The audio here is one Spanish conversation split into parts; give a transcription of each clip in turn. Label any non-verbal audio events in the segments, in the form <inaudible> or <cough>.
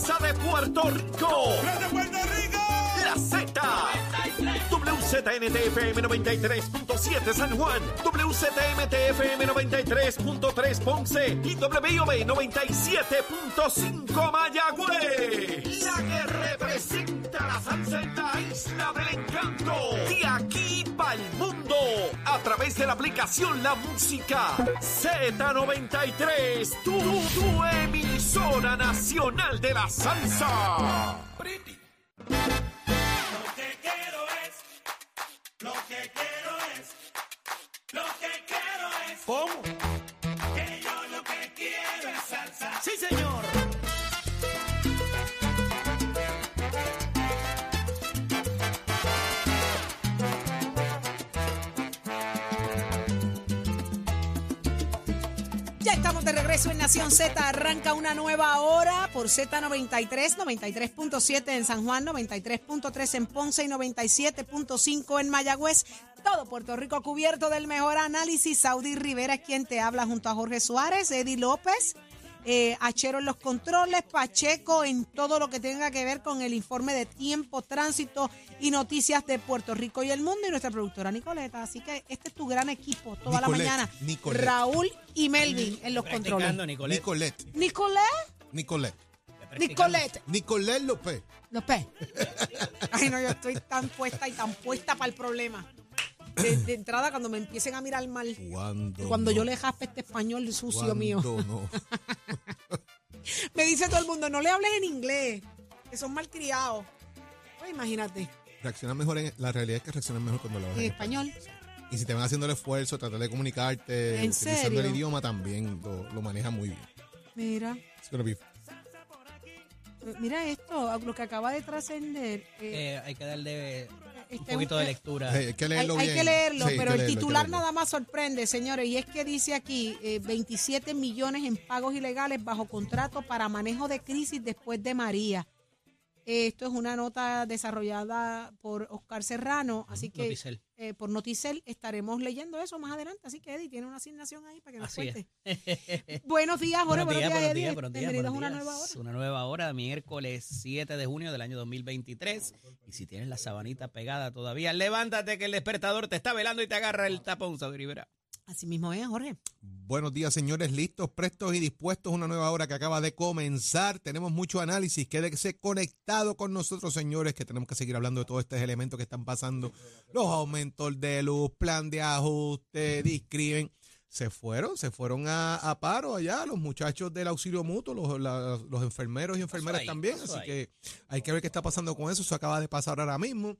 salsa de Puerto Rico. ¡De Puerto Rico! La Z. WZNTFM 93.7 San Juan, WZMTFM 93.3 Ponce y WIOB 97.5 Mayagüez. La que representa la salsa en la isla del encanto. De aquí para. A través de la aplicación La Música Z93. Tu, tu emisora nacional de la salsa. Lo que quiero es, lo que quiero es, lo que quiero es. ¿Cómo? Que yo lo que quiero es salsa. Sí, señor. Estamos de regreso en Nación Z. Arranca una nueva hora por Z93, 93.7 en San Juan, 93.3 en Ponce y 97.5 en Mayagüez. Todo Puerto Rico cubierto del mejor análisis. Saudi Rivera es quien te habla junto a Jorge Suárez, Eddie López. Eh, Achero en los controles, Pacheco en todo lo que tenga que ver con el informe de tiempo, tránsito y noticias de Puerto Rico y el mundo y nuestra productora Nicoleta. Así que este es tu gran equipo toda Nicolette, la mañana. Nicolette. Raúl y Melvin en los controles. Nicolette. Nicolette. Nicolette, Nicolette. Nicolette, Nicolette López. López. Ay, no, yo estoy tan puesta y tan puesta para el problema. De, de entrada, cuando me empiecen a mirar mal. Cuando Cuando no? yo le jaspe este español sucio mío. No? <laughs> Me dice todo el mundo, no le hables en inglés, que son malcriados. Pues imagínate, Reacciona mejor en, la realidad es que reaccionan mejor cuando lo hablas en español. Y si te van haciendo el esfuerzo, tratar de comunicarte, ¿En utilizando serio? el idioma también lo, lo maneja muy bien. Mira, It's gonna be- mira esto, lo que acaba de trascender. eh, Eh, hay que darle un este, poquito de eh, lectura. Hay que leerlo hay bien. que leerlo, Sí, pero que el leerlo, titular nada más sorprende, señores, y es que dice aquí eh, 27 millones en pagos ilegales bajo contrato para manejo de crisis después de María. Esto es una nota desarrollada por Oscar Serrano, así que Noticel. eh, por Noticel estaremos leyendo eso más adelante. Así que Eddie tiene una asignación ahí para que nos Así cuente. Buenos días, Jorge. buenos días, buenos días, buenos días. Bienvenidos buenos a una nueva hora. Una nueva hora, miércoles 7 de junio del año 2023. Y si tienes la sabanita pegada todavía, levántate que el despertador te está velando y te agarra el tapón, Saudi Rivera. Así mismo es, Jorge. Buenos días, señores. Listos, prestos y dispuestos. Una nueva hora que acaba de comenzar. Tenemos mucho análisis. Quédese conectado con nosotros, señores, que tenemos que seguir hablando de todos estos elementos que están pasando. Los aumentos de luz, plan de ajuste, discrimen. Se fueron, se fueron a, a paro allá los muchachos del auxilio mutuo, los, la- los enfermeros y enfermeras ahí, también. Así ahí. que hay que ver qué está pasando con eso. Eso acaba de pasar ahora mismo.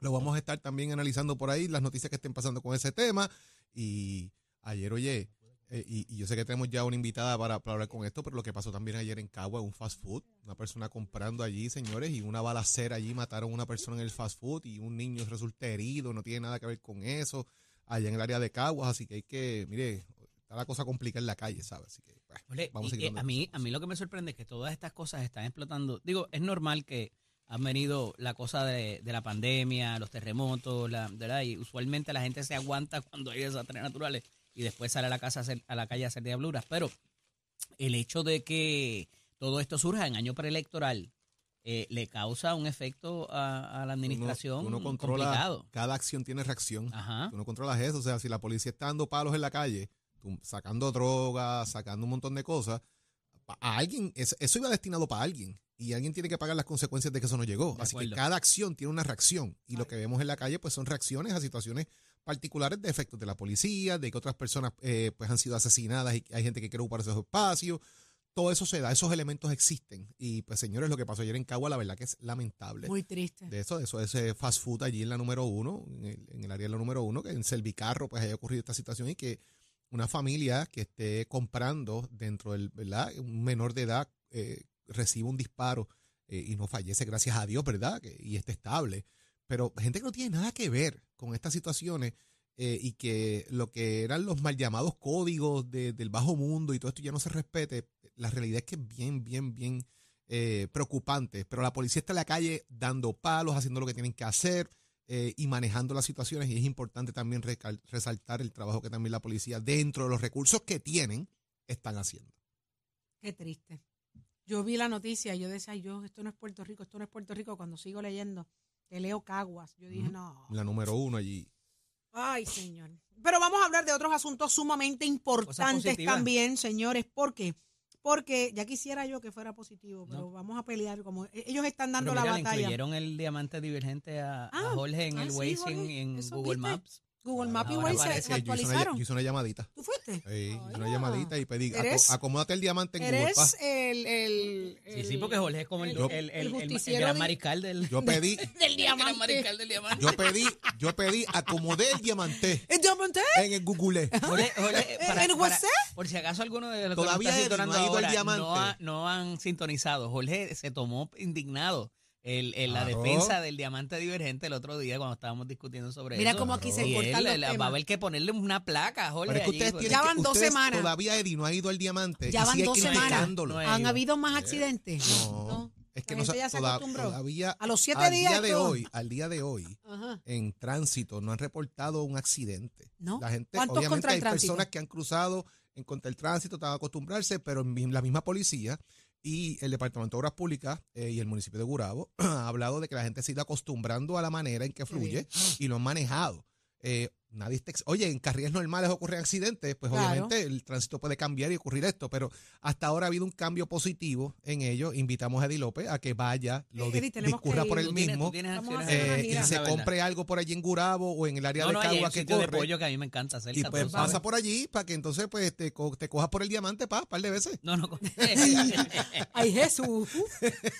Lo vamos a estar también analizando por ahí, las noticias que estén pasando con ese tema. Y ayer, oye, eh, y, y yo sé que tenemos ya una invitada para, para hablar con esto, pero lo que pasó también ayer en Cagua, un fast food, una persona comprando allí, señores, y una balacera allí, mataron a una persona en el fast food y un niño resulta herido, no tiene nada que ver con eso, allá en el área de Caguas, así que hay que, mire, está la cosa complicada en la calle, ¿sabes? Así que, bueno, Ole, vamos a a mí, a mí lo que me sorprende es que todas estas cosas están explotando. Digo, es normal que han venido la cosa de, de la pandemia, los terremotos, la, ¿verdad? Y usualmente la gente se aguanta <laughs> cuando hay desastres naturales y después sale a la casa a, hacer- a la calle a hacer diabluras. Pero el hecho de que todo esto surja en año preelectoral eh, le causa un efecto a, a la administración uno, uno controla, complicado. cada acción tiene reacción. Ajá. Tú no controlas eso. O sea, si la policía está dando palos en la calle, tú sacando drogas, sacando un montón de cosas, a alguien, es- eso iba destinado para alguien. Y alguien tiene que pagar las consecuencias de que eso no llegó. De Así que cada acción tiene una reacción. Y lo que vemos en la calle, pues son reacciones a situaciones particulares de efectos de la policía, de que otras personas eh, pues han sido asesinadas y hay gente que quiere ocupar esos espacios. Todo eso se da, esos elementos existen. Y pues señores, lo que pasó ayer en Cagua, la verdad que es lamentable Muy triste. de eso, de eso, ese fast food allí en la número uno, en el, en el área de la número uno, que en Servicarro pues haya ocurrido esta situación y que una familia que esté comprando dentro del, ¿verdad? Un menor de edad eh, reciba un disparo eh, y no fallece, gracias a Dios, ¿verdad? Y esté estable. Pero gente que no tiene nada que ver con estas situaciones eh, y que lo que eran los mal llamados códigos de- del bajo mundo y todo esto ya no se respete, la realidad es que es bien, bien, bien preocupante. Pero la policía está en la calle dando palos, haciendo lo que tienen que hacer eh, y manejando las situaciones. Y es importante también resaltar el trabajo que también la policía, dentro de los recursos que tienen, están haciendo. Qué triste. Yo vi la noticia y yo decía, "Ay, yo, esto no es Puerto Rico, esto no es Puerto Rico. Cuando sigo leyendo, que leo Caguas, yo dije, no. La número uno allí. Ay, señor. Pero vamos a hablar de otros asuntos sumamente importantes también, señores. ¿Por qué? Porque ya quisiera yo que fuera positivo, pero No. vamos a pelear como e- ellos están dando Pero la mira, le batalla. incluyeron el diamante divergente a, a Ah, Jorge en ah, el sí, Waze en, Google viste. Maps. Google Maps y Waze se- actualizaron. yo hice una llamadita. ¿Tú fuiste? Sí, hice una llamadita y pedí, Eres- acomódate el diamante en Google. pa. Eres el, el, Sí, sí, porque Jorge es como el, el- el, el, el el- el gran mariscal del, Yo pedí, <laughs> del el gran diamante. mariscal del diamante. yo pedí, yo pedí, acomodé el diamante ¿El diamante? en el Google. Jorge, Jorge, ¿En para- el para- WhatsApp? por si acaso alguno de los Todavía que no ha ido al ahora diamante. no, ha- no han sintonizado. Jorge se tomó indignado el, el- la Claro. defensa del diamante divergente el otro día cuando estábamos discutiendo sobre Mira eso. cómo aquí se Y cortan él, los él, va a haber que ponerle una placa a Jorge Pero es que allí, ustedes porque- Ya van que, dos semanas. Todavía Eddie no ha ido al diamante. Ya van sigue dos semanas. No ¿Han ido. habido más accidentes? No, es que La no ya se toda- todavía A los siete al días día de hoy, al día de hoy, Ajá. en tránsito no han reportado un accidente. ¿No? La gente, ¿Cuántos obviamente contra el hay tránsito? personas que han cruzado en contra el tránsito, están acostumbrarse, pero en la misma policía y el Departamento de Obras Públicas eh, y el municipio de Gurabo <clears throat> ha hablado de que la gente se ha ido acostumbrando a la manera en que fluye y lo han manejado. Eh, nadie Oye, en carriles normales ocurren accidentes, pues Claro. obviamente el tránsito puede cambiar y ocurrir esto, pero hasta ahora ha habido un cambio positivo en ello. Invitamos a Eddie López a que vaya, lo Eh, di- Eddie, discurra por él mismo tienes eh, y se compre algo por allí en Gurabo o en el área No, de no, Cagua que de corre. pollo que a mí me encanta cerca. Y pues sabes. pasa por allí para que entonces pues te, co- te cojas por el diamante, pa, par de veces. No, no. <laughs> Ay, Jesús.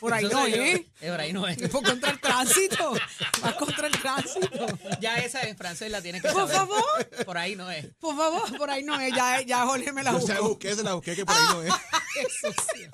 Por ahí no. ¿eh? Por ahí no es. Por contra el tránsito. Vas contra el tránsito. Ya esa en francés la tienes que Por favor. <laughs> Por ahí no es. Por favor, por ahí no es. Ya, ya Jorge me la Yo se la buscó. busqué, se la busqué, que por ahí no es. <laughs>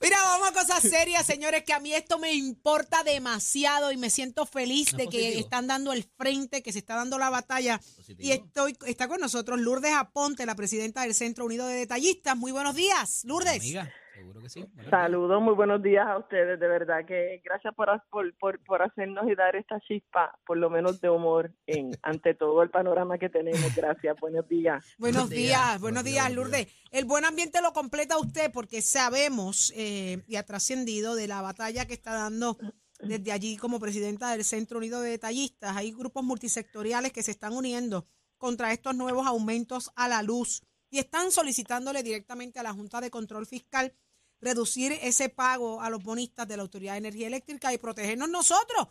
Mira, vamos a cosas serias, señores, que a mí esto me importa demasiado y me siento feliz No de que están dando el frente, que se está dando la batalla. Positivo. Y estoy, está con nosotros Lourdes Aponte, la presidenta del Centro Unido de Detallistas. Muy buenos días, Lourdes. Amiga, seguro que sí. Buenos días. Saludos, muy buenos días a ustedes, de verdad que gracias por, por, por, por hacernos y dar esta chispa, por lo menos de humor, en <laughs> ante todo el panorama que tenemos. Gracias, buenos días. Buenos Buenos días, días. buenos días, Lourdes. El buen ambiente lo completa usted porque sabemos eh, y ha trascendido de la batalla que está dando desde allí como presidenta del Centro Unido de Detallistas. Hay grupos multisectoriales que se están uniendo contra estos nuevos aumentos a la luz y están solicitándole directamente a la Junta de Control Fiscal reducir ese pago a los bonistas de la Autoridad de Energía Eléctrica y protegernos nosotros.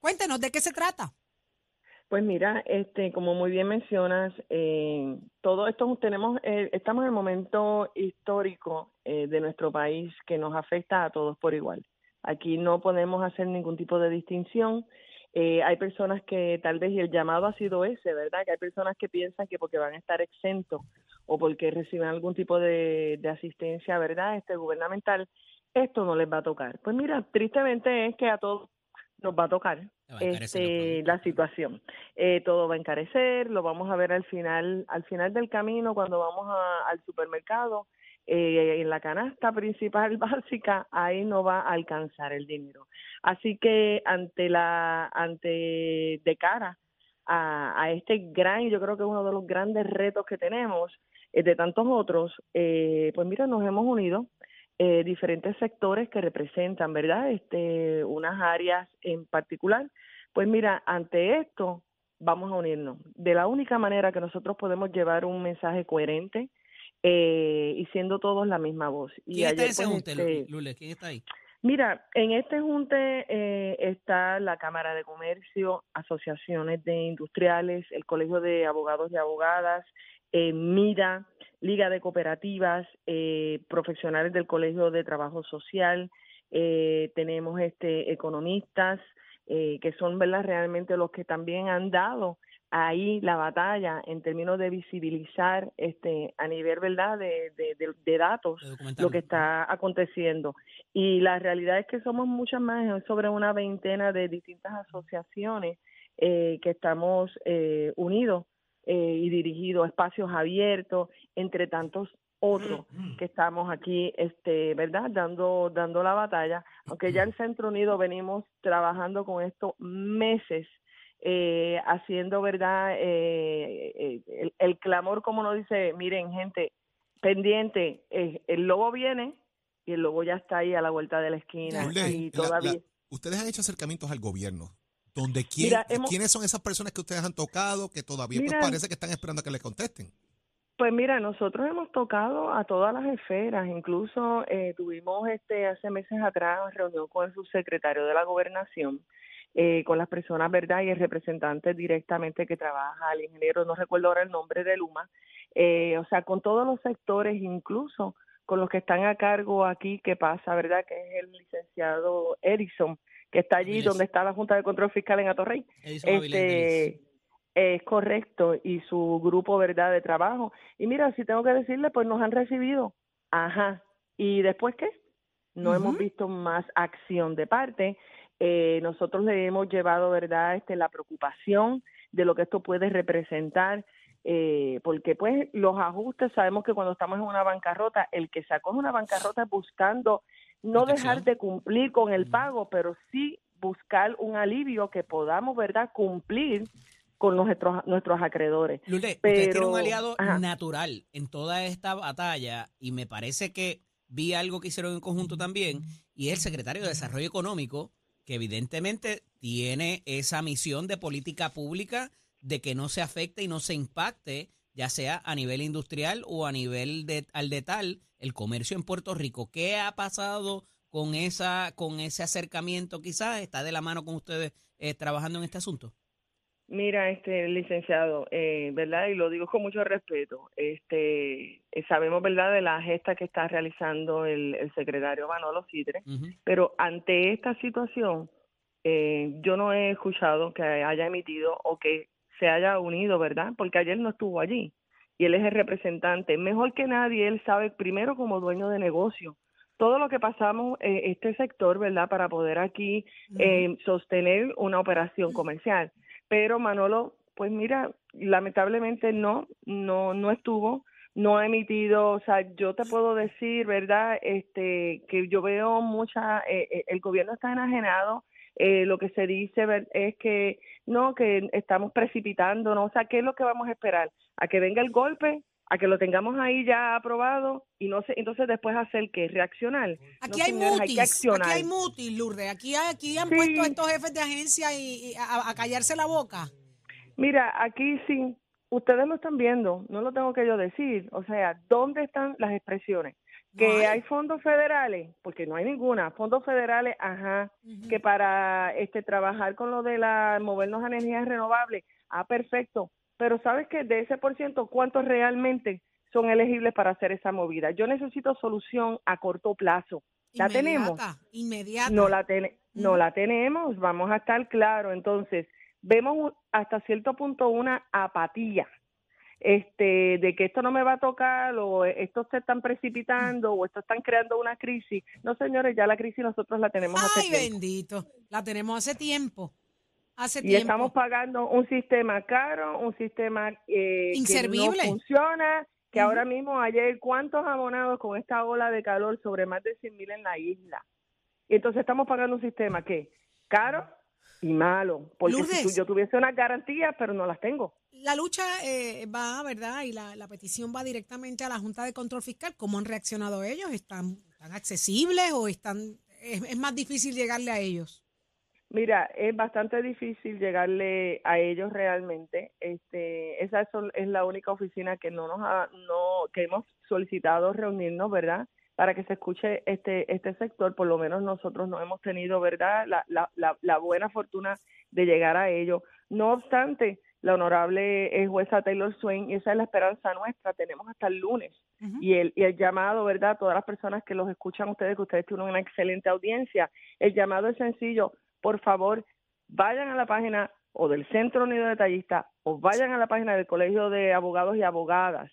Cuéntenos de qué se trata. Pues mira, este, como muy bien mencionas, eh, todo esto tenemos, eh, estamos en el momento histórico eh, de nuestro país que nos afecta a todos por igual. Aquí no podemos hacer ningún tipo de distinción. Eh, hay personas que tal vez y el llamado ha sido ese, ¿verdad? Que hay personas que piensan que porque van a estar exentos o porque reciben algún tipo de, de asistencia, ¿verdad? Este gubernamental, esto no les va a tocar. Pues mira, tristemente es que a todos nos va a tocar a este, la situación. Eh, todo va a encarecer, lo vamos a ver al final, al final del camino cuando vamos a- al supermercado. eh, en la canasta principal <laughs> básica, ahí no va a alcanzar el dinero. Así que ante la, ante de cara a, a este gran, yo creo que es uno de los grandes retos que tenemos, de tantos otros, eh, pues mira, nos hemos unido eh, diferentes sectores que representan, ¿verdad? Este, unas áreas en particular. Pues mira, ante esto vamos a unirnos. De la única manera que nosotros podemos llevar un mensaje coherente eh, y siendo todos la misma voz. Y ¿Quién está en ese pues, junte, este, Lule? ¿Quién está ahí? Mira, en este junte eh, está la Cámara de Comercio, asociaciones de industriales, el Colegio de Abogados y Abogadas, eh, MIDA, Liga de Cooperativas, eh, profesionales del Colegio de Trabajo Social, eh, tenemos este economistas eh, que son verdad realmente los que también han dado ahí la batalla en términos de visibilizar este a nivel verdad de, de, de- de datos lo que está aconteciendo. Y la realidad es que somos muchas más, es sobre una veintena de distintas asociaciones eh, que estamos eh, unidos eh, y dirigidos, espacios abiertos, entre tantos otros que estamos aquí, este, ¿verdad? Dando, dando la batalla. Aunque ya el Centro Unido venimos trabajando con esto meses, eh, haciendo, ¿verdad? Eh, eh, el, el clamor, como nos dice, miren, gente, pendiente, eh, el lobo viene y el lobo ya está ahí a la vuelta de la esquina. Y la- todavía... la- ustedes han hecho acercamientos al gobierno. Donde quién, Mira, hemos- ¿Quiénes son esas personas que ustedes han tocado que todavía pues, Mira. parece que están esperando a que les contesten? Pues mira, nosotros hemos tocado a todas las esferas, incluso eh, tuvimos este hace meses atrás reunión con el subsecretario de la gobernación, eh, con las personas, ¿verdad? Y el representante directamente que trabaja, el ingeniero, no recuerdo ahora el nombre de Luma, eh, o sea, con todos los sectores, incluso con los que están a cargo aquí, que pasa, ¿verdad? Que es el licenciado Edison, que está allí Avilés. donde está la Junta de Control Fiscal en Atorrey. Edison. Este, es correcto, y su grupo, ¿verdad?, de trabajo. Y mira, si tengo que decirle, pues nos han recibido. Ajá. ¿Y después qué? No hemos visto más acción de parte. Eh, nosotros le hemos llevado, ¿verdad?, este, la preocupación de lo que esto puede representar, eh, porque pues los ajustes, sabemos que cuando estamos en una bancarrota, el que sacó una bancarrota buscando no dejar de cumplir con el pago, pero sí buscar un alivio que podamos, ¿verdad?, cumplir con nuestros, nuestros acreedores. Lourdes, ustedes tienen Pero- un aliado ajá. natural en toda esta batalla y me parece que vi algo que hicieron en conjunto también y es el secretario de Desarrollo Económico que evidentemente tiene esa misión de política pública de que no se afecte y no se impacte ya sea a nivel industrial o a nivel de al de tal el comercio en Puerto Rico. ¿Qué ha pasado con esa con ese acercamiento quizás? ¿Está de la mano con ustedes eh, trabajando en este asunto? Mira, este licenciado, eh, ¿verdad? Y lo digo con mucho respeto. Este, eh, sabemos, ¿verdad?, de la gesta que está realizando el, el secretario Manolo Ujú. pero ante esta situación, eh, yo no he escuchado que haya emitido o que se haya unido, ¿verdad? Porque ayer no estuvo allí y él es el representante. Mejor que nadie, él sabe primero como dueño de negocio todo lo que pasamos eh, este sector, ¿verdad? Para poder aquí eh, sostener una operación comercial. Pero Manolo, pues mira, lamentablemente no, no, no estuvo, no ha emitido, o sea, yo te puedo decir, ¿verdad? Este, que yo veo mucha, eh, eh, el gobierno está enajenado, eh, lo que se dice es que no, que estamos precipitando, ¿no? O sea, ¿qué es lo que vamos a esperar? ¿A que venga el golpe? ¿A que lo tengamos ahí ya aprobado? Y no sé, entonces después hacer qué, reaccionar. Aquí No, hay señores, hay mutis, accionar. aquí hay mutis, Lourdes. Aquí, hay- aquí han Sí. puesto a estos jefes de agencia y, y a, a callarse la boca. Mira, aquí sí, ustedes lo están viendo, no lo tengo que yo decir. O sea, ¿dónde están las expresiones? Que hay. fondos federales, porque no hay ninguna. Fondos federales, ajá, que para este trabajar con lo de la movernos a energías renovables, ah, perfecto. Pero sabes que de ese por ciento, ¿cuántos realmente son elegibles para hacer esa movida? Yo necesito solución a corto plazo. ¿La tenemos? Inmediata. No la, ten- no la tenemos, vamos a estar claros. Entonces, vemos hasta cierto punto una apatía este de que esto no me va a tocar o esto se están precipitando o esto están creando una crisis. No, señores, ya la crisis nosotros la tenemos hace Ay, tiempo. bendito. La tenemos hace tiempo. Hace Y tiempo. estamos pagando un sistema caro, un sistema eh, que Inservible. no funciona, que ahora mismo ayer, ¿cuántos abonados con esta ola de calor sobre más de 100 mil en la isla? Y entonces estamos pagando un sistema que caro y malo, porque si Lourdes. tu- yo tuviese unas garantías, pero no las tengo. La lucha eh, va, ¿verdad? Y la, la petición va directamente a la Junta de Control Fiscal. ¿Cómo han reaccionado ellos? ¿Están, están accesibles o están es, es más difícil llegarle a ellos? Mira, es bastante difícil llegarle a ellos realmente. Este, esa es, es la única oficina que no nos ha, no que hemos solicitado reunirnos, ¿verdad? Para que se escuche este este sector. Por lo menos nosotros no hemos tenido, ¿verdad? La, la, la, la buena fortuna de llegar a ellos. No obstante, la honorable eh, jueza Taylor Swain, y esa es la esperanza nuestra. Tenemos hasta el lunes y el, y el llamado, ¿verdad? A todas las personas que los escuchan ustedes, que ustedes tienen una excelente audiencia, el llamado es sencillo, por favor, vayan a la página o del Centro Unido de Tallistas o vayan a la página del Colegio de Abogados y Abogadas,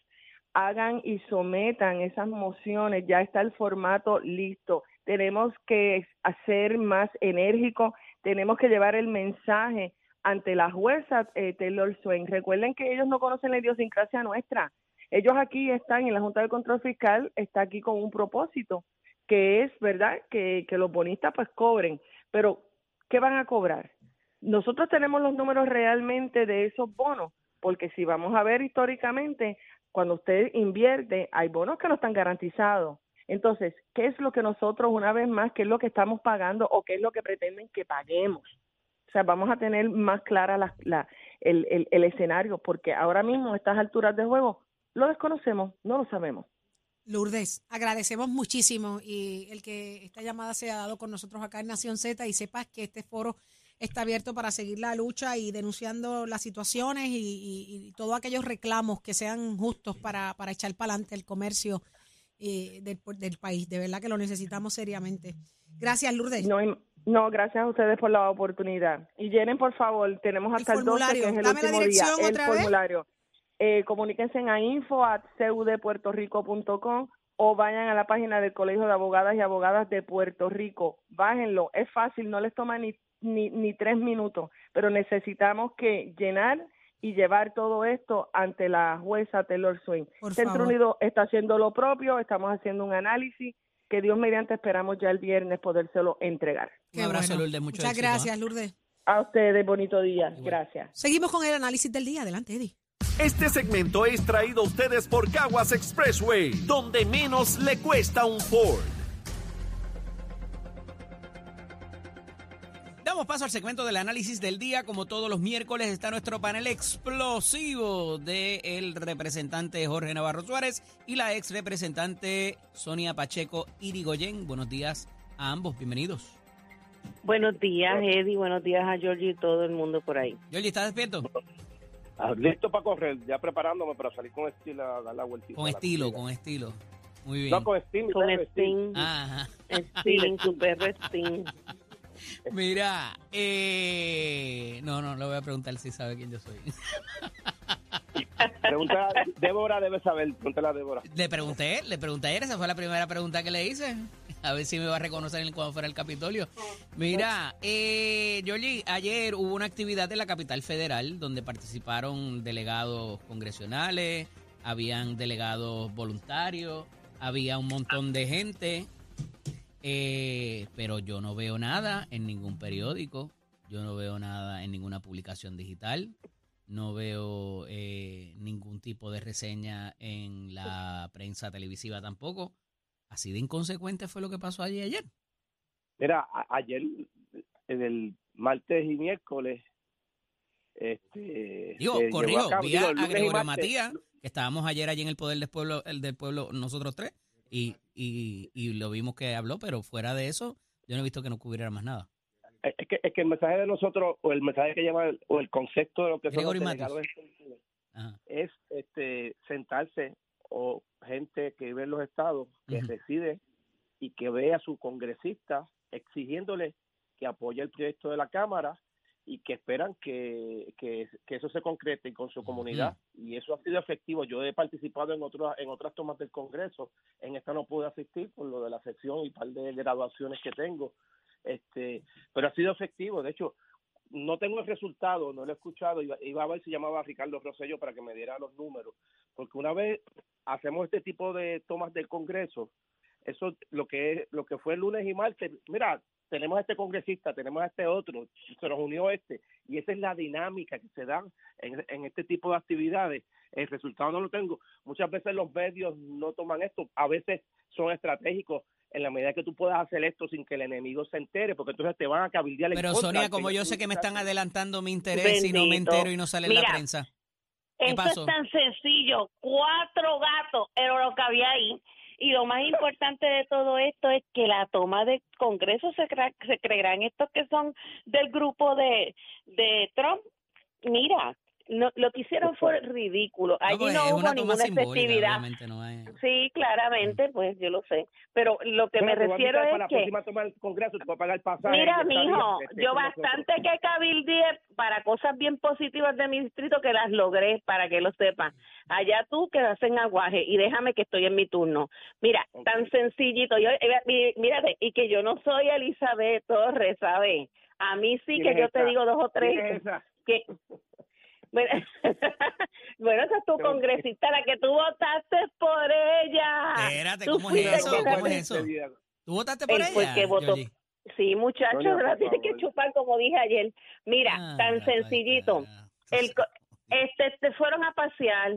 hagan y sometan esas mociones, ya está el formato listo, tenemos que hacer más enérgico, tenemos que llevar el mensaje ante la jueza eh, Taylor Swain. Recuerden que ellos no conocen la idiosincrasia nuestra. Ellos aquí están, en la Junta de Control Fiscal, está aquí con un propósito, que es, ¿verdad?, que, que los bonistas pues cobren. Pero, ¿qué van a cobrar? Nosotros tenemos los números realmente de esos bonos, porque si vamos a ver históricamente, cuando usted invierte, hay bonos que no están garantizados. Entonces, ¿qué es lo que nosotros, una vez más, qué es lo que estamos pagando o qué es lo que pretenden que paguemos? O sea, vamos a tener más clara la, la, el, el, escenario, porque ahora mismo, a estas alturas de juego, lo desconocemos, no lo sabemos. Lourdes, agradecemos muchísimo y el que esta llamada se ha dado con nosotros acá en Nación Z y sepas que este foro está abierto para seguir la lucha y denunciando las situaciones y, y- y todos aquellos reclamos que sean justos para, para echar para adelante el comercio eh, del, del país. De verdad que lo necesitamos seriamente. Gracias, Lourdes. No, no, gracias a ustedes por la oportunidad. Y llenen, por favor, tenemos El hasta el, 12, formulario. que es el Dame último día. el formulario. Eh, comuníquense a info at cudpuertorico.com o vayan a la página del Colegio de Abogadas y Abogadas de Puerto Rico. Bájenlo, es fácil, no les toma ni, ni, ni tres minutos, pero necesitamos que llenar y llevar todo esto ante la jueza Taylor Swain. Por Centro favor. Unido está haciendo lo propio, estamos haciendo un análisis que Dios mediante esperamos ya el viernes podérselo entregar. Qué Un abrazo, bueno. Lourdes, mucho Muchas éxito, ¿ah? gracias, Lourdes. A ustedes, bonito día. Gracias. Seguimos con el análisis del día. Adelante, Eddie. Este segmento es traído a ustedes por Caguas Expressway, donde menos le cuesta un Ford. Damos paso al segmento del análisis del día. Como todos los miércoles está nuestro panel explosivo del representante Jorge Navarro Suárez y la ex representante Sonia Pacheco Irigoyen. Buenos días a ambos, bienvenidos. Buenos días, Eddie. Buenos días a Georgie y todo el mundo por ahí. Georgie, ¿estás despierto? Ah, Listo para correr, ya preparándome para salir con estilo a dar la vueltita. Con estilo, con estilo. Muy bien. No, con estilo. Con claro, Sting, Ajá. Su perro Sting. Mira, eh... no, no, le voy a preguntar si sabe quién yo soy. <laughs> Pregunta, Débora debe saber, pregúntale a Débora. Le pregunté, le pregunté ayer, esa fue la primera pregunta que le hice. A ver si me va a reconocer cuando fuera el Capitolio. Mira, eh, Yoli, ayer hubo una actividad en la capital federal donde participaron delegados congresionales, habían delegados voluntarios, había un montón de gente, eh, pero yo no veo nada en ningún periódico, yo no veo nada en ninguna publicación digital, no veo eh, ningún tipo de reseña en la prensa televisiva tampoco. Así de inconsecuente fue lo que pasó allí ayer. Mira, ayer, en el martes y miércoles, este. Digo, corrijo, a a, Gregorio Matías, que estábamos ayer allí en el Poder del Pueblo, el del pueblo nosotros tres, y, y, y lo vimos que habló, pero fuera de eso, yo no he visto que no cubriera más nada. Es que, es que el mensaje de nosotros, o el mensaje que lleva, o el concepto de lo que son los es este sentarse o gente que vive en los estados, que Ujú. reside y que ve a su congresista exigiéndole que apoye el proyecto de la Cámara y que esperan que, que, que eso se concrete con su comunidad. Y eso ha sido efectivo. Yo he participado en otras en otras tomas del Congreso, en esta no pude asistir por lo de la sección y par de graduaciones que tengo, este, pero ha sido efectivo. De hecho, no tengo el resultado, no lo he escuchado, iba, iba a ver si llamaba a Ricardo Rosello para que me diera los números, porque una vez hacemos este tipo de tomas del Congreso, eso lo que es, lo que fue el lunes y martes, mira, tenemos a este congresista, tenemos a este otro, se nos unió este, y esa es la dinámica que se da en, en este tipo de actividades. El resultado no lo tengo. Muchas veces los medios no toman esto, a veces son estratégicos en la medida que tú puedas hacer esto sin que el enemigo se entere, porque entonces te van a cabildear Pero contra, Sonia, como yo sé que me están adelantando mi interés y no me entero y no sale en la prensa. ¿Qué Esto pasó? es tan sencillo. Cuatro gatos era lo que había ahí. Y lo más importante de todo esto es que la toma de Congreso se, se creerán estos que son del grupo de, de Trump. Mira, no- lo que hicieron fue ridículo. No, Allí pues, no hubo ninguna no es- Sí, claramente, pues yo lo sé. Pero lo que me refiero es para la que... próxima toma del Congreso, te voy a pagar el pasaje. Mira, mijo, este, yo con nosotros. bastante que cabildeé para cosas bien positivas de mi distrito que las logré, para que lo sepan. Allá tú que hacen aguaje y déjame que estoy en mi turno. Mira, tan sencillito. Yo, eh, mírate, y que yo no soy Elizabeth Torres, ¿sabes? A mí sí ¿Quién que es yo te digo dos o tres. ¿Quién es esa? que bueno, <laughs> bueno, esa es tu congresista, la que tú votaste por ella. Espérate, ¿cómo es eso? ¿Cómo es eso? ¿Tú votaste por El- ella? pues, votó. Sí, muchachos, la por tiene que chupar como dije ayer. Mira, Ah, tan la sencillito. El, co- este, te fueron a pasear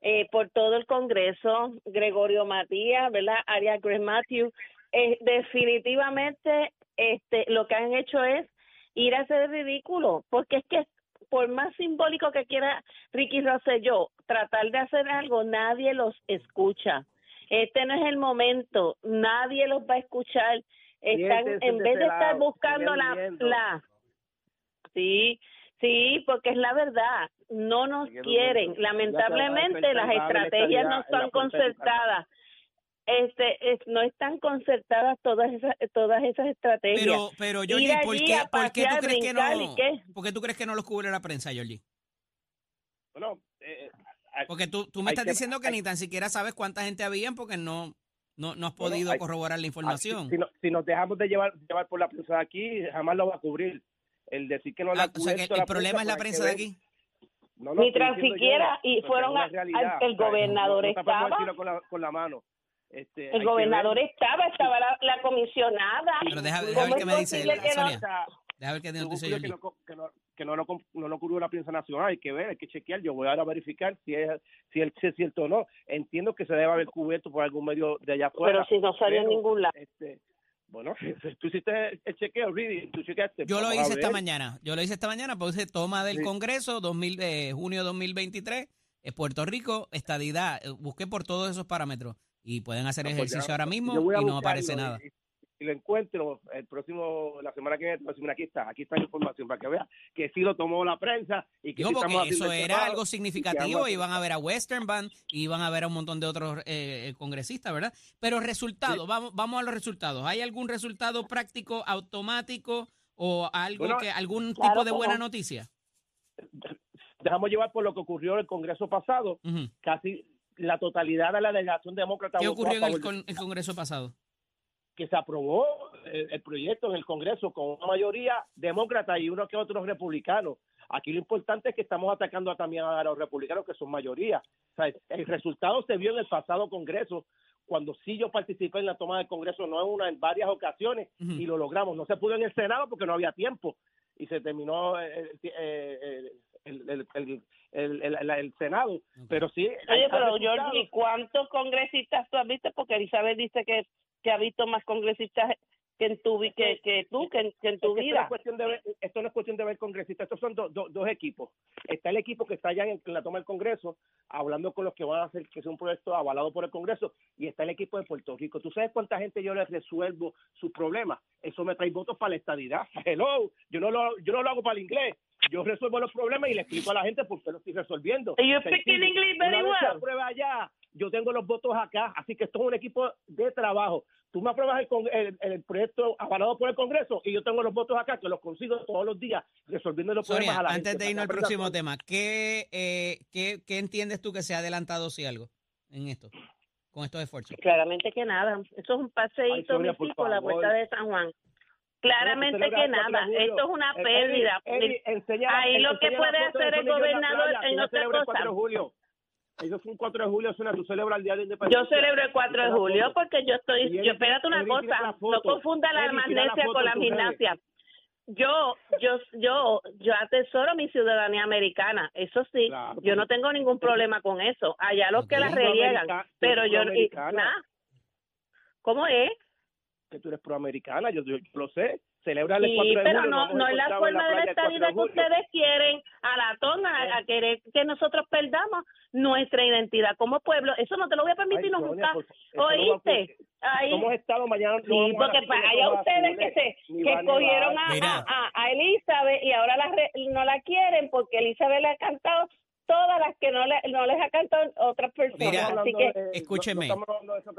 eh, por todo el Congreso, Gregorio Matías, ¿verdad? Arias Greg Matthew, eh, definitivamente este, lo que han hecho es ir a hacer ridículo, porque es que por más simbólico que quiera Ricky Rosselló tratar de hacer algo, nadie los escucha. Este no es el momento, nadie los va a escuchar. Están, en vez de estar buscando la, la, sí, sí, porque es la verdad, no nos quieren. Lamentablemente las estrategias no están concertadas. Este, es- no están concertadas todas esas, todas esas estrategias. Pero, pero Georgie, Ir ¿por qué, por qué tú crees que no? ¿y qué? ¿Por qué tú crees que no los cubre la prensa, Georgie? Bueno, eh, hay- Porque tú, tú me estás que- diciendo que hay- ni tan siquiera sabes cuánta gente había porque no, no, no has Bueno, podido hay- corroborar la información. Ah, Si, no- si nos dejamos de llevar, llevar por la prensa de aquí, jamás lo va a cubrir. El decir que no la Ah, o sea, que el, problema es la prensa de aquí. No, no, Ni tan siquiera, yo, y fueron al- el o sea, gobernador no- no estaba. con la, con la mano. Este, El gobernador estaba, estaba la, la comisionada. Pero deja- deja ¿Cómo ver qué me dice la- que no-. Deja ver qué nos Tú dice que, no, que, no, que no lo, no lo cubrió la prensa nacional, hay que ver, hay que chequear. Yo voy ahora a verificar si es, si es, si es cierto o no. Entiendo que se debe haber cubierto por algún medio de allá afuera. Pero si no salió en ningún lado. Este, bueno, <laughs> tú hiciste el chequeo, Reedy, tú chequeaste. Yo lo hice esta mañana. Yo lo hice esta mañana, puse toma del Sí. Congreso 2000, de junio 2023, eh, Puerto Rico, estadidad. eh, Busqué por todos esos parámetros y pueden hacer Ah, pues ejercicio ya, ahora mismo voy a y no aparece nada. y- Si lo encuentro el próximo, la semana que viene, mira, aquí está, aquí está la información para que veas que sí lo tomó la prensa y que sí porque eso era trabajo algo y significativo. a- Iban a ver a Western Band, iban a ver a un montón de otros eh, eh, congresistas, ¿verdad? Pero resultados, vamos, vamos a los resultados. ¿Hay algún resultado práctico, automático o algo Bueno, que algún claro tipo de buena no. noticia? Dejamos llevar por lo que ocurrió en el Congreso pasado, casi la totalidad de la delegación demócrata ¿Qué ocurrió en el, con- el Congreso pasado? que se aprobó el, el proyecto en el Congreso con una mayoría demócrata y uno que otros republicanos. Aquí lo importante es que estamos atacando a- también a los republicanos que son mayoría. O sea, el resultado se vio en el pasado Congreso cuando sí yo participé en la toma del Congreso, no en una, en varias ocasiones, y lo logramos. No se pudo en el Senado porque no había tiempo y se terminó eh, eh, el, el, el, el, el- el- el Senado. Pero sí. Oye, pero. Georgie, ¿cuántos congresistas tú has visto? Porque Elizabeth dice que, que ha visto más congresistas que en tu que, que tú, que en, que en tu Es que esto, no vida. es cuestión de ver, esto no es cuestión de ver congresistas, estos son do- do- dos equipos. Está el equipo que está allá en, en la toma del Congreso, hablando con los que van a hacer que es un proyecto avalado por el Congreso, y está el equipo de Puerto Rico. ¿Tú sabes cuánta gente yo les resuelvo sus problemas? Eso me trae votos para la estadidad. <laughs> Hello, yo no lo, yo no lo hago para el inglés. Yo resuelvo los problemas y le explico a la gente por qué lo estoy resolviendo. You speak Sencillo. English very well. aprueba allá, yo tengo los votos acá, así que esto es un equipo de trabajo. Tú me apruebas el, con- el, el proyecto avalado por el Congreso y yo tengo los votos acá que los consigo todos los días resolviendo los Sonia, problemas a la antes gente. de irnos al próximo tema, ¿qué, eh, qué, qué entiendes tú que se ha adelantado si algo en esto, con estos esfuerzos? Claramente que nada. Eso es un Ay, paseíto Sonia, por místico la puerta de San Juan. Claramente que celebra el 4 de nada. Esto es una Eh, pérdida. Eli, Eli, enseña- Ahí lo que puede hacer el gobernador en otra cosa. 4 de julio. Eso fue un 4 de julio, Sonia, tú celebras el Día de Independencia. Yo celebro el 4 de julio porque yo estoy, Eli, yo espérate una cosa, no confunda la magnesia con la gimnasia. Yo, yo, yo, yo atesoro mi ciudadanía americana, eso sí, Claro, yo no tengo ningún problema con eso. Allá los que la reliegan, pero yo, nada. ¿Cómo es? Que tú eres proamericana, yo, yo lo sé. Celebra el 4 Sí, de pero julio. no, nos no es la forma de la 4 estabilidad que ustedes quieren a la toma, a, a querer que nosotros perdamos nuestra identidad como pueblo. Eso no te lo voy a permitir Ay, Sonia, nunca. por- eso no va a ¿Oíste? Ahí. Somos Estado, mañana Sí, porque para allá ustedes que se que escogieron a, a, a Elizabeth y ahora la re- no la quieren porque Elizabeth le ha cantado todas las que no, le, no les ha cantado otras personas. Mira, Así que, de- no- no escúcheme.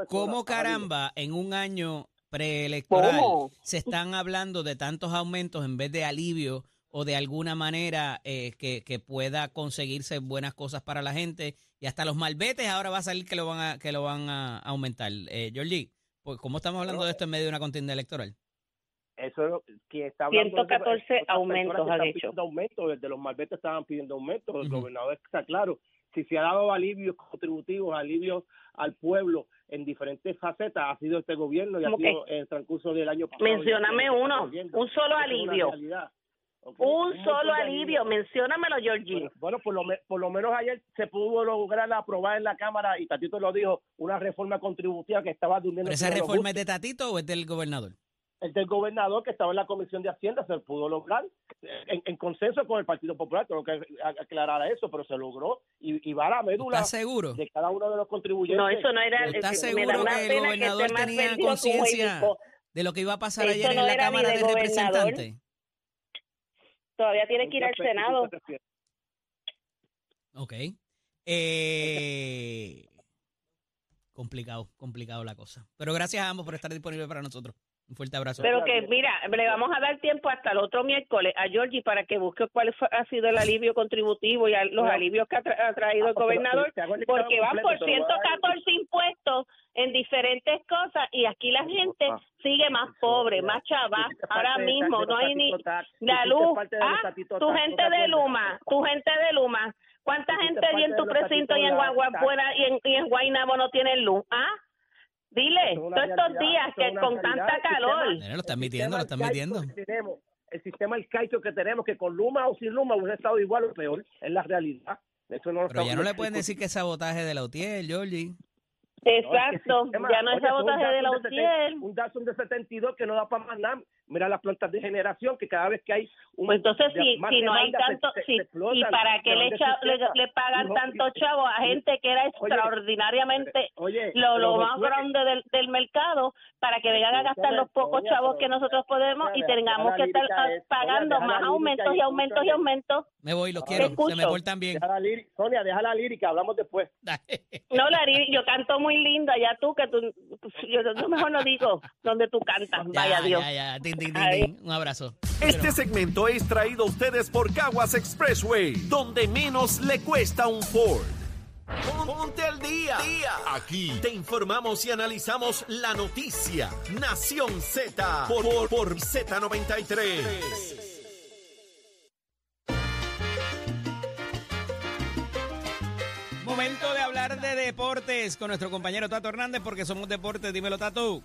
¿Cómo caramba en un año preelectoral ¿Cómo? se están hablando de tantos aumentos en vez de alivio o de alguna manera eh, que, que pueda conseguirse buenas cosas para la gente y hasta los malbetes ahora va a salir que lo van a que lo van a aumentar. Eh, Georgie, pues, ¿cómo estamos hablando de esto en medio de una contienda electoral? Eso es lo que está hablando. 114 es de- aumentos han hecho. aumentos, desde los malbetes estaban pidiendo aumentos, el Ujú. gobernador está claro. Si se ha dado alivios contributivos, alivios al pueblo en diferentes facetas, ha sido este gobierno y ha ¿Cómo sido en el transcurso del año pasado. Mencióname lo que uno, un solo alivio. Un solo de alivio, menciónamelo, Georgie. Bueno, bueno, por, lo, me- por lo menos ayer se pudo lograr aprobar en la Cámara, y Tatito lo dijo, una reforma contributiva que estaba durmiendo. ¿Pero esa reforma es de Tatito o es del gobernador? El del gobernador que estaba en la Comisión de Hacienda se pudo lograr en, en consenso con el Partido Popular, tengo que aclarar eso, pero se logró y, y va a la médula ¿Estás seguro? de cada uno de los contribuyentes. No, eso no era. ¿Estás seguro que el gobernador más tenía conciencia de lo que iba a pasar ayer en la Cámara de. Representantes? Todavía tiene que ir al ¿En qué aspecto Senado. Ok. Eh, complicado, complicado la cosa. Pero gracias a ambos por estar disponibles para nosotros. Un fuerte abrazo. Pero que, mira, le vamos a dar tiempo hasta el otro miércoles a Georgie para que busque cuál fue- ha sido el alivio contributivo y a- los alivios que ha, tra- ha traído el Ah, pero gobernador, el listado porque van por completo, te lo voy a dar. 114 impuestos en diferentes cosas y aquí la gente Ah. sigue más pobre, más chava. Hiciste Ahora mismo no hay ni la luz. Ah, tu Tax, ¿no gente te de? Luma, tu gente de Luma. ¿Cuánta gente vi en tu precinto y en. Guaguapuera y en, y en Guaynabo no tienen luz? ¿Ah? Dile, es todos estos días que es con realidad. tanta sistema- calor. Mira, lo están el midiendo, lo sistema están midiendo. que tenemos, el sistema arcaico que tenemos, que con Luma o sin Luma hubiera estado igual o peor, es la realidad. Eso no lo Pero ya estamos no le pueden decir que es sabotaje de la UTIER, Georgie. Exacto, sistema- ya no es sabotaje de la UTIER. 70 Un Datsun de 72 que no da para más nada. Mira las plantas de generación que cada vez que hay un Pues entonces, de- si, más si no hay demanda, se- tanto, se- si- se explotan, ¿y para qué le, le, le pagan No, chavos a gente que era Oye, extraordinariamente Oye, lo, más Josué, grande del, del mercado para que vengan a gastar los pocos chavos que nosotros podemos y tengamos que la estar pagando más la aumentos y aumentos y aumentos. Me voy, los quiero. Se me escucho. portan bien. deja la lírica. Sonia, deja la lírica, hablamos después. <laughs> No, Larry, yo canto muy linda, ya tú que tú, yo, yo mejor no digo donde tú cantas, Ya, vaya Dios. ya, ya. Din, din, din, Ahí. din. Un abrazo. Este segmento es traído a ustedes por Caguas Expressway, donde menos le cuesta un Ford. Ponte al día. Aquí te informamos y analizamos la noticia. Nación Z por, por, por Z93. Momento de hablar de deportes con nuestro compañero Tato Hernández porque somos deportes. Dímelo, Tato.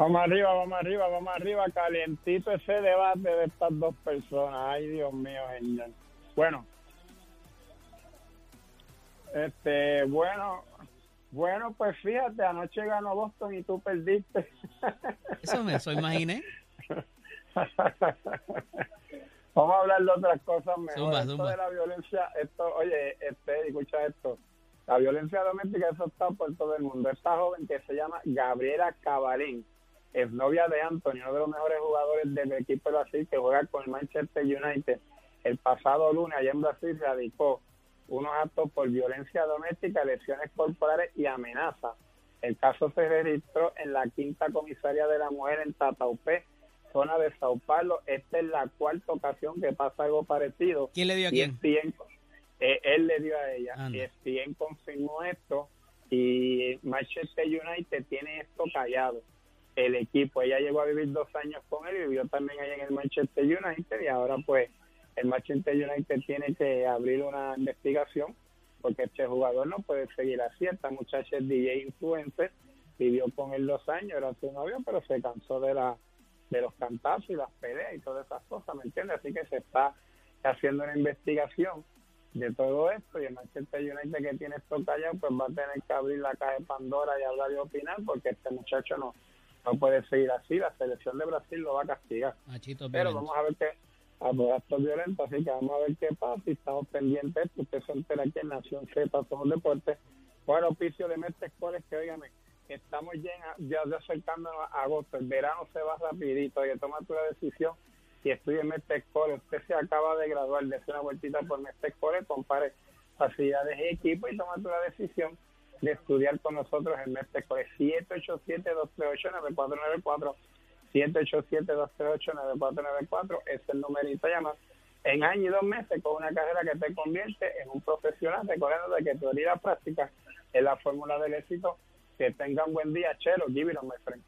Vamos arriba, vamos arriba, vamos arriba, calientito ese debate de estas dos personas. Ay, Dios mío, señor. Bueno, este, bueno, bueno, pues fíjate, anoche ganó Boston y tú perdiste. <laughs> Eso me eso imaginé. <laughs> Vamos a hablar de otras cosas mejor. Zumba, esto de la violencia, esto, oye, este, escucha esto. La violencia doméstica, eso está por todo el mundo. Esta joven que se llama Gabriela Cabalín, es novia de Anthony, uno de los mejores jugadores del equipo de Brasil que juega con el Manchester United. El pasado lunes, allá en Brasil, radicó unos actos por violencia doméstica, lesiones corporales y amenaza. El caso se registró en la quinta comisaría de la mujer en Tataupé, zona de Sao Paulo. Esta es la cuarta ocasión que pasa algo parecido. ¿Quién le dio a quién? Eh, él le dio a ella. Anda. Y ESPN confirmó esto y Manchester United tiene esto callado. El equipo, ella llegó a vivir dos años con él y vivió también allá en el Manchester United y ahora pues el Manchester United tiene que abrir una investigación porque este jugador no puede seguir así. Esta muchacha es DJ influencer, vivió con él dos años, era su novio, pero se cansó de la de los cantazos y las peleas y todas esas cosas, ¿me entiendes? Así que se está haciendo una investigación de todo esto y el Manchester United que tiene esto callado pues va a tener que abrir la caja de Pandora y hablar y opinar porque este muchacho no no puede seguir así, la selección de Brasil lo va a castigar. Machito Pero vamos a ver qué a por actos violentos, así que vamos a ver qué pasa y estamos pendientes de. Usted se entera aquí en Nación Z, somos deportes. Bueno, oficio de Mestre Escoles, que óigame, estamos ya, ya, acercándonos a agosto, el verano se va rapidito, hay que tomar una decisión y estudie Mestre Escoles. Usted se acaba de graduar, dése una vueltita por Mestre Escoles, compare facilidades y equipo y toma una decisión de estudiar con nosotros en Mestre Escoles. 787-238-9494 787-238-9494 es el numerito a llamar. En año y dos meses con una carrera que te convierte en un profesional, recordando de que teoría y la práctica es la fórmula del éxito. Que tenga un buen día, Chelo, give it on my friend.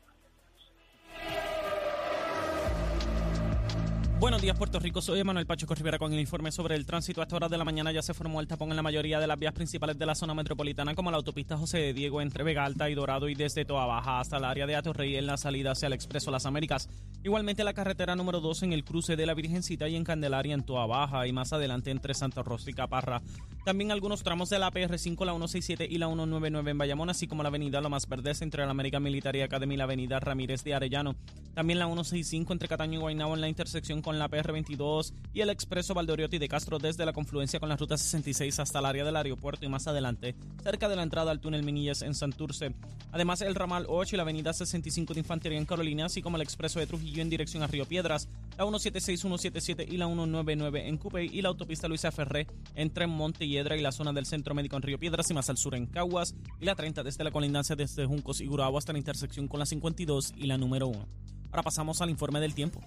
Buenos días, Puerto Rico. Soy Manuel Pacheco Rivera con el informe sobre el tránsito. A esta hora de la mañana ya se formó el tapón en la mayoría de las vías principales de la zona metropolitana, como la autopista José de Diego entre Vega Alta y Dorado y desde Toa Baja hasta el área de Atorrey en la salida hacia el Expreso Las Américas. Igualmente la carretera número 2 en el cruce de la Virgencita y en Candelaria en Toa Baja y más adelante entre Santa Rosa y Caparra. También algunos tramos de la PR5, la 167 y la 199 en Bayamón, así como la avenida Lomas Verdes entre la American Military Academy y la avenida Ramírez de Arellano. También la 165 entre Cataño y Guaynabo en la intersección con la PR22 y el expreso Valdoriotti de Castro desde la confluencia con la ruta 66 hasta el área del aeropuerto y más adelante, cerca de la entrada al túnel Minillas en Santurce. Además, el ramal 8 y la avenida 65 de Infantería en Carolina, así como el expreso de Trujillo en dirección a Río Piedras, la 176, 177 y la 199 en Cupey y la autopista Luisa Ferré entre Montelledra y la zona del Centro Médico en Río Piedras y más al sur en Caguas y la 30 desde la colindancia desde Juncos y Gurabo hasta la intersección con la 52 y la número 1. Ahora pasamos al informe del tiempo.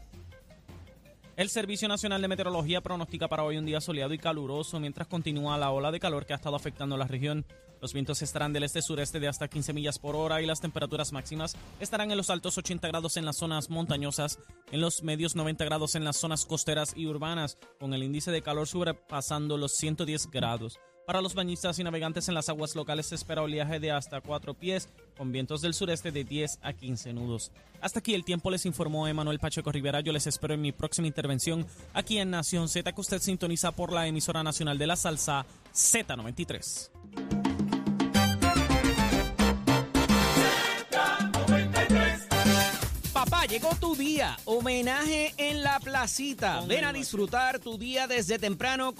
El Servicio Nacional de Meteorología pronostica para hoy un día soleado y caluroso mientras continúa la ola de calor que ha estado afectando la región. Los vientos estarán del este-sureste de hasta 15 millas por hora y las temperaturas máximas estarán en los altos 80 grados en las zonas montañosas, en los medios 90 grados en las zonas costeras y urbanas, con el índice de calor sobrepasando los 110 grados. Para los bañistas y navegantes en las aguas locales se espera oleaje de hasta 4 pies, con vientos del sureste de 10 a 15 nudos. Hasta aquí el tiempo les informó Emanuel Pacheco Rivera. Yo les espero en mi próxima intervención aquí en Nación Z, que usted sintoniza por la emisora nacional de la salsa Z93. Papá, llegó tu día. Homenaje en la placita. Ven a disfrutar tu día desde temprano.